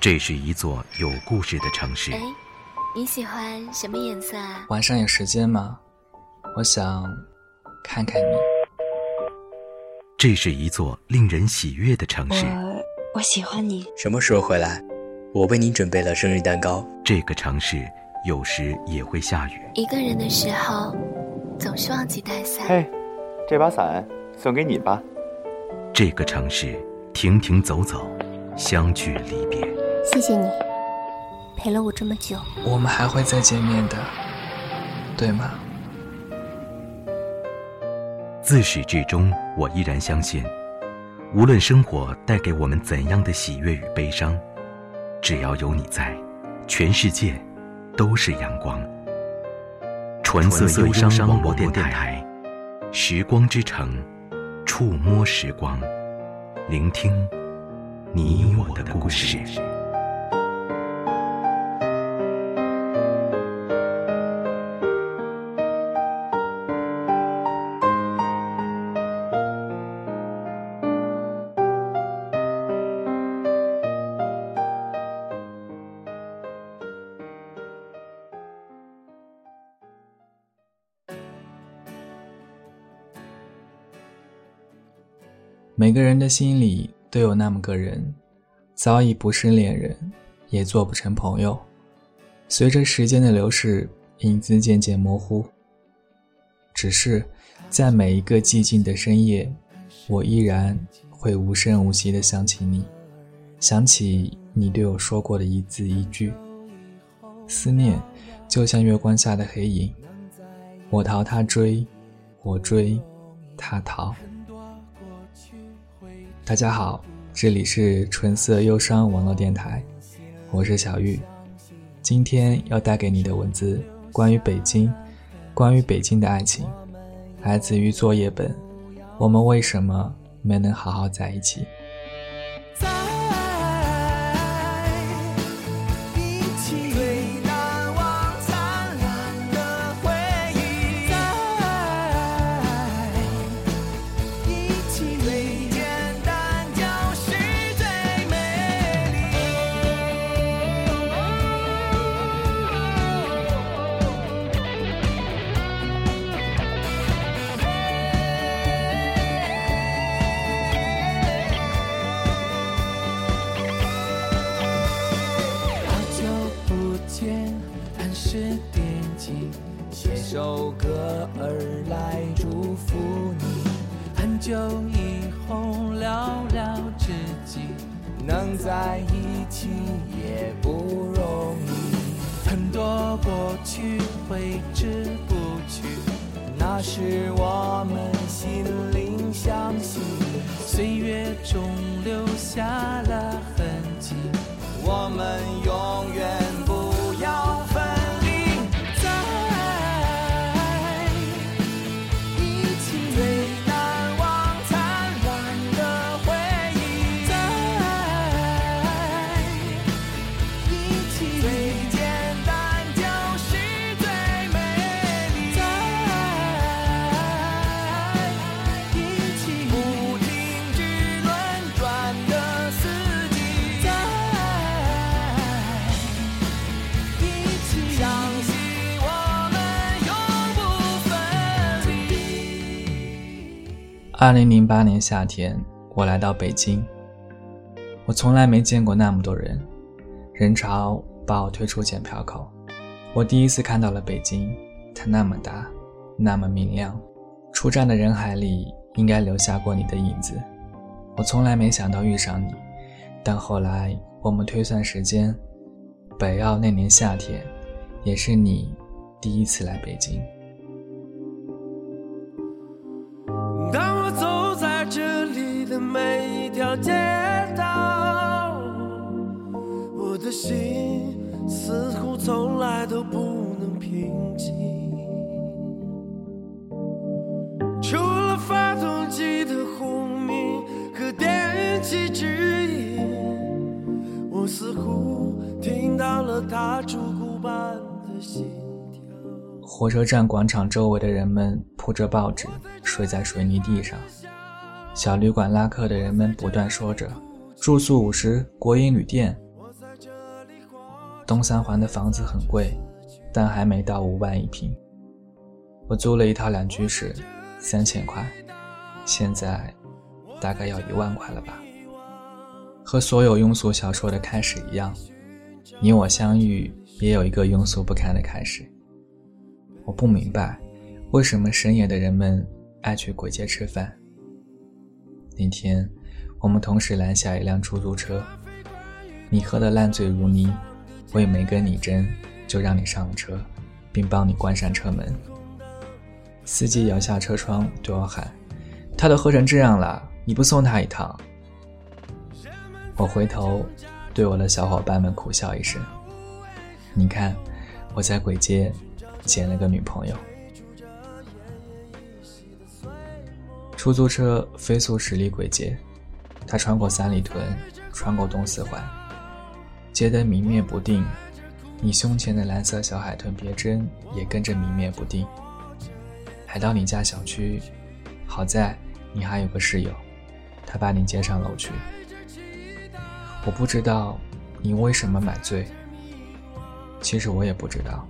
这是一座有故事的城市。哎，你喜欢什么颜色啊？晚上有时间吗？我想看看你。这是一座令人喜悦的城市。我我喜欢你。什么时候回来？我为你准备了生日蛋糕。这个城市有时也会下雨。一个人的时候，总是忘记带伞。嘿，这把伞送给你吧。这个城市停停走走，相聚离别。谢谢你，陪了我这么久。我们还会再见面的，对吗？自始至终，我依然相信，无论生活带给我们怎样的喜悦与悲伤，只要有你在，全世界都是阳光。纯色忧伤网络电台，时光之城，触摸时光，聆听你我的故事。每个人的心里都有那么个人，早已不是恋人，也做不成朋友。随着时间的流逝，影子渐渐模糊。只是，在每一个寂静的深夜，我依然会无声无息地想起你，想起你对我说过的一字一句。思念，就像月光下的黑影，我逃他追，我追，他逃。大家好，这里是纯色忧伤网络电台，我是小玉。今天要带给你的文字，关于北京，关于北京的爱情，来自于作业本。我们为什么没能好好在一起？在一起也不容易。很多过去挥之不去，那是我们心灵相惜，岁月中留下了痕迹，我们永远。二零零八年夏天，我来到北京。我从来没见过那么多人，人潮把我推出检票口。我第一次看到了北京，它那么大，那么明亮。出站的人海里，应该留下过你的影子。我从来没想到遇上你，但后来我们推算时间，北奥那年夏天，也是你第一次来北京。街道，我的心似乎从来都不能平静。除了发动机的轰鸣和电气指引，我似乎听到了他烛鼓般的心跳。火车站广场周围的人们铺着报纸，睡在水泥地上。小旅馆拉客的人们不断说着：“住宿五十，国营旅店。”东三环的房子很贵，但还没到五万一平。我租了一套两居室，三千块，现在大概要一万块了吧。和所有庸俗小说的开始一样，你我相遇也有一个庸俗不堪的开始。我不明白，为什么深夜的人们爱去鬼街吃饭。那天，我们同时拦下一辆出租车，你喝得烂醉如泥，我也没跟你争，就让你上了车，并帮你关上车门。司机摇下车窗对我喊：“他都喝成这样了，你不送他一趟？”我回头，对我的小伙伴们苦笑一声：“你看，我在鬼街捡了个女朋友。”出租车飞速驶离鬼街，它穿过三里屯，穿过东四环，街灯明灭不定，你胸前的蓝色小海豚别针也跟着明灭不定。还到你家小区，好在你还有个室友，他把你接上楼去。我不知道你为什么买醉，其实我也不知道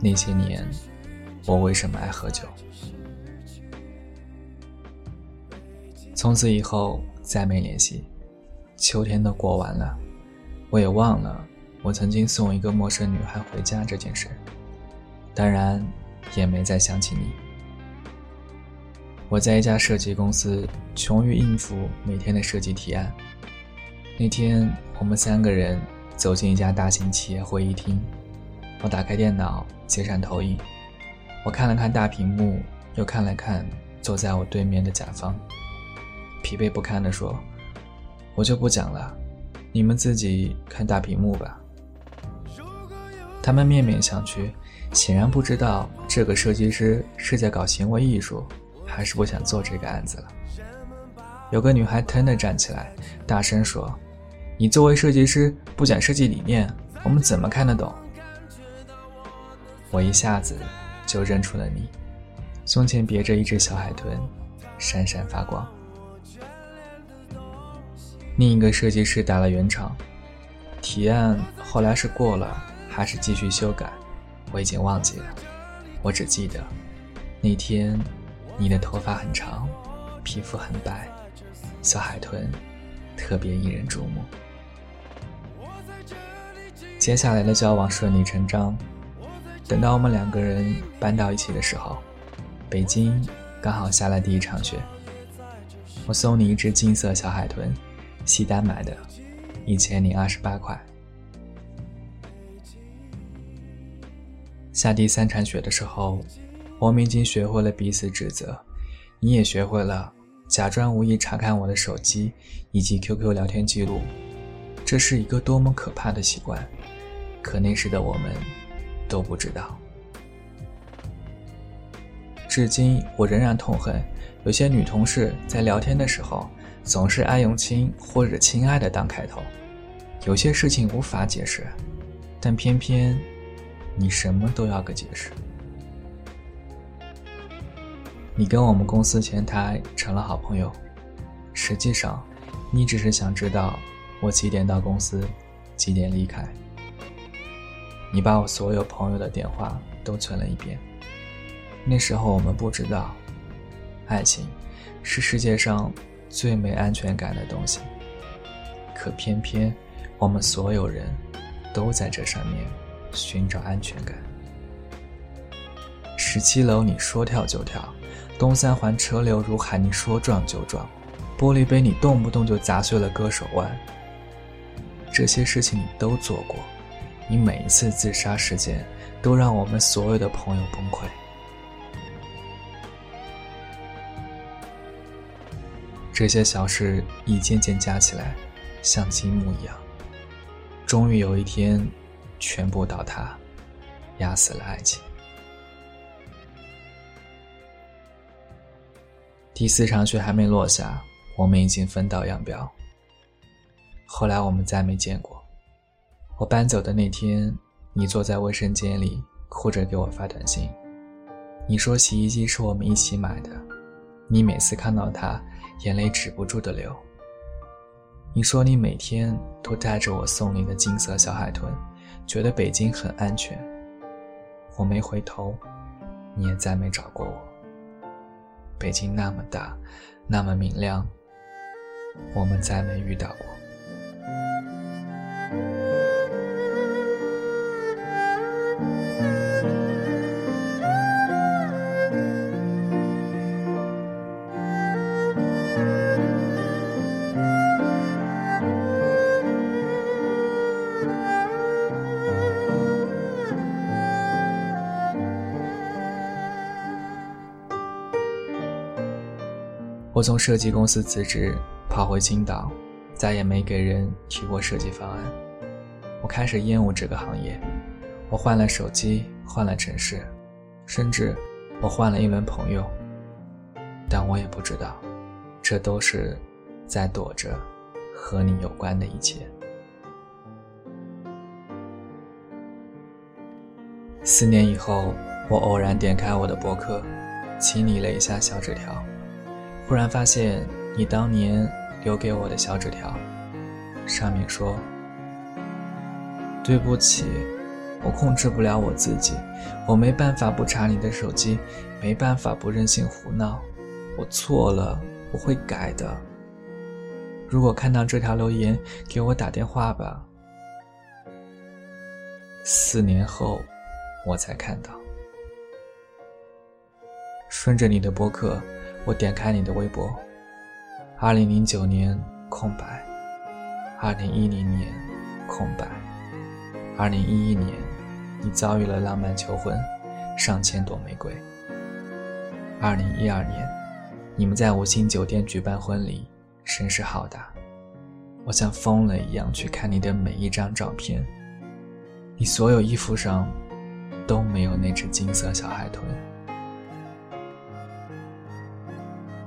那些年我为什么爱喝酒。从此以后再没联系，秋天都过完了，我也忘了我曾经送一个陌生女孩回家这件事，当然也没再想起你。我在一家设计公司，穷于应付每天的设计提案。那天，我们三个人走进一家大型企业会议厅。我打开电脑，接上投影。我看了看大屏幕，又看了看坐在我对面的甲方，疲惫不堪地说：“我就不讲了，你们自己看大屏幕吧。”他们面面相觑，显然不知道这个设计师是在搞行为艺术，还是不想做这个案子了。有个女孩腾地站起来，大声说。你作为设计师不讲设计理念，我们怎么看得懂？我一下子就认出了你，胸前别着一只小海豚，闪闪发光。另一个设计师打了圆场，提案后来是过了还是继续修改，我已经忘记了。我只记得那天你的头发很长，皮肤很白，小海豚特别引人注目。接下来的交往顺理成章。等到我们两个人搬到一起的时候，北京刚好下了第一场雪。我送你一只金色小海豚，西单买的，一千零二十八块。下第三场雪的时候，我们已经学会了彼此指责，你也学会了假装无意查看我的手机以及 QQ 聊天记录。这是一个多么可怕的习惯！可那时的我们都不知道。至今，我仍然痛恨有些女同事在聊天的时候总是爱用“亲”或者“亲爱的”当开头。有些事情无法解释，但偏偏你什么都要个解释。你跟我们公司前台成了好朋友，实际上，你只是想知道我几点到公司，几点离开。你把我所有朋友的电话都存了一遍。那时候我们不知道，爱情是世界上最没安全感的东西。可偏偏我们所有人都在这上面寻找安全感。十七楼你说跳就跳，东三环车流如海你说撞就撞，玻璃杯你动不动就砸碎了割手腕。这些事情你都做过。你每一次自杀事件，都让我们所有的朋友崩溃。这些小事一件件加起来，像积木一样，终于有一天，全部倒塌，压死了爱情。第四场雪还没落下，我们已经分道扬镳。后来我们再没见过。我搬走的那天，你坐在卫生间里哭着给我发短信。你说洗衣机是我们一起买的，你每次看到它，眼泪止不住的流。你说你每天都带着我送你的金色小海豚，觉得北京很安全。我没回头，你也再没找过我。北京那么大，那么明亮，我们再没遇到过。从设计公司辞职，跑回青岛，再也没给人提过设计方案。我开始厌恶这个行业。我换了手机，换了城市，甚至我换了一轮朋友。但我也不知道，这都是在躲着和你有关的一切。四年以后，我偶然点开我的博客，清理了一下小纸条。忽然发现你当年留给我的小纸条，上面说：“对不起，我控制不了我自己，我没办法不查你的手机，没办法不任性胡闹，我错了，我会改的。如果看到这条留言，给我打电话吧。”四年后，我才看到，顺着你的博客。我点开你的微博，二零零九年空白，二零一零年空白，二零一一年你遭遇了浪漫求婚，上千朵玫瑰。二零一二年，你们在五星酒店举办婚礼，声势浩大，我像疯了一样去看你的每一张照片，你所有衣服上都没有那只金色小海豚。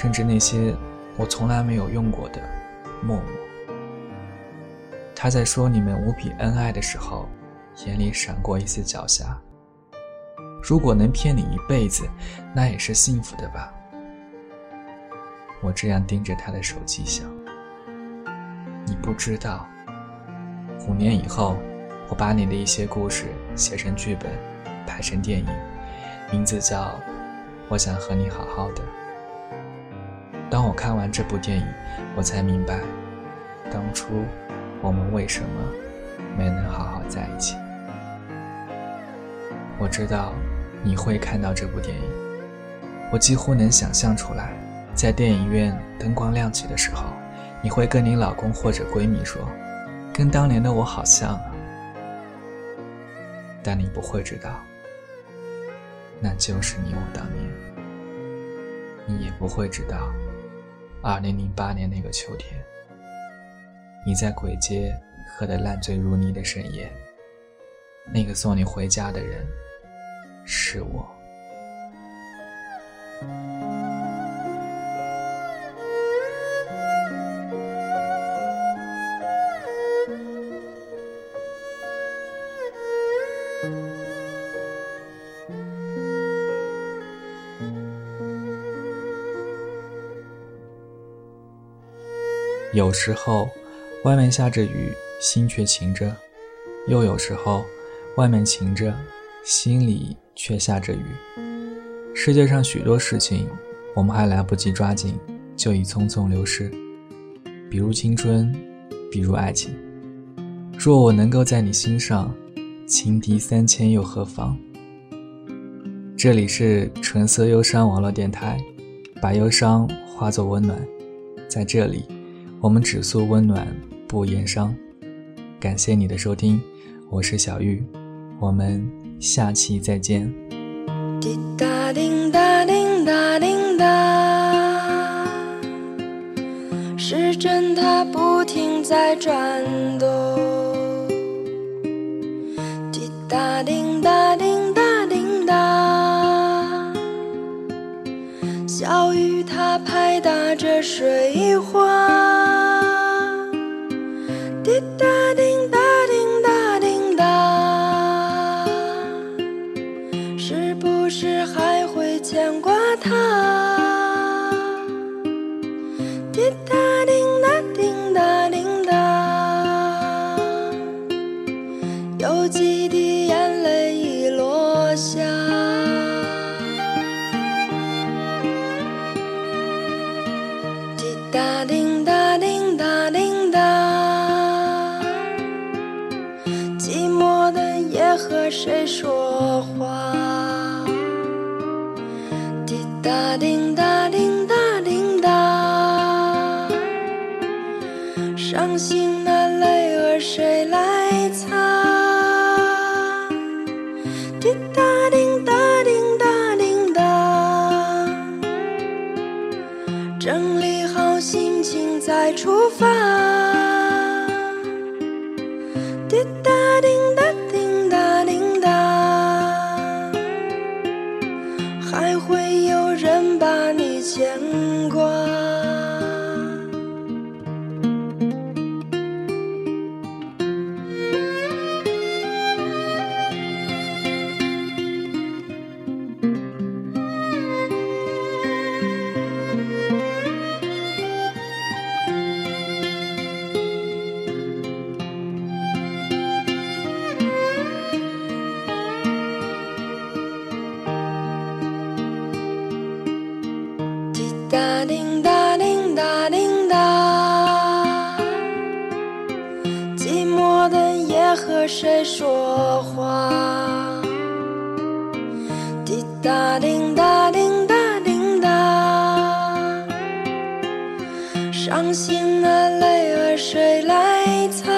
甚至那些我从来没有用过的默默，他在说你们无比恩爱的时候，眼里闪过一丝狡黠。如果能骗你一辈子，那也是幸福的吧？我这样盯着他的手机想，你不知道，五年以后，我把你的一些故事写成剧本，拍成电影，名字叫《我想和你好好的》。当我看完这部电影，我才明白，当初我们为什么没能好好在一起。我知道你会看到这部电影，我几乎能想象出来，在电影院灯光亮起的时候，你会跟你老公或者闺蜜说：“跟当年的我好像啊。”但你不会知道，那就是你我当年。你也不会知道。二零零八年那个秋天，你在鬼街喝得烂醉如泥的深夜，那个送你回家的人是我。有时候，外面下着雨，心却晴着；又有时候，外面晴着，心里却下着雨。世界上许多事情，我们还来不及抓紧，就已匆匆流逝。比如青春，比如爱情。若我能够在你心上，情敌三千又何妨？这里是纯色忧伤网络电台，把忧伤化作温暖，在这里。我们只诉温暖不言伤。感谢你的收听我是小玉我们下期再见。滴答滴答滴答滴答时针它不停在转动。滴答滴答滴答滴答小雨它拍打着水花。伤心的泪儿谁来擦？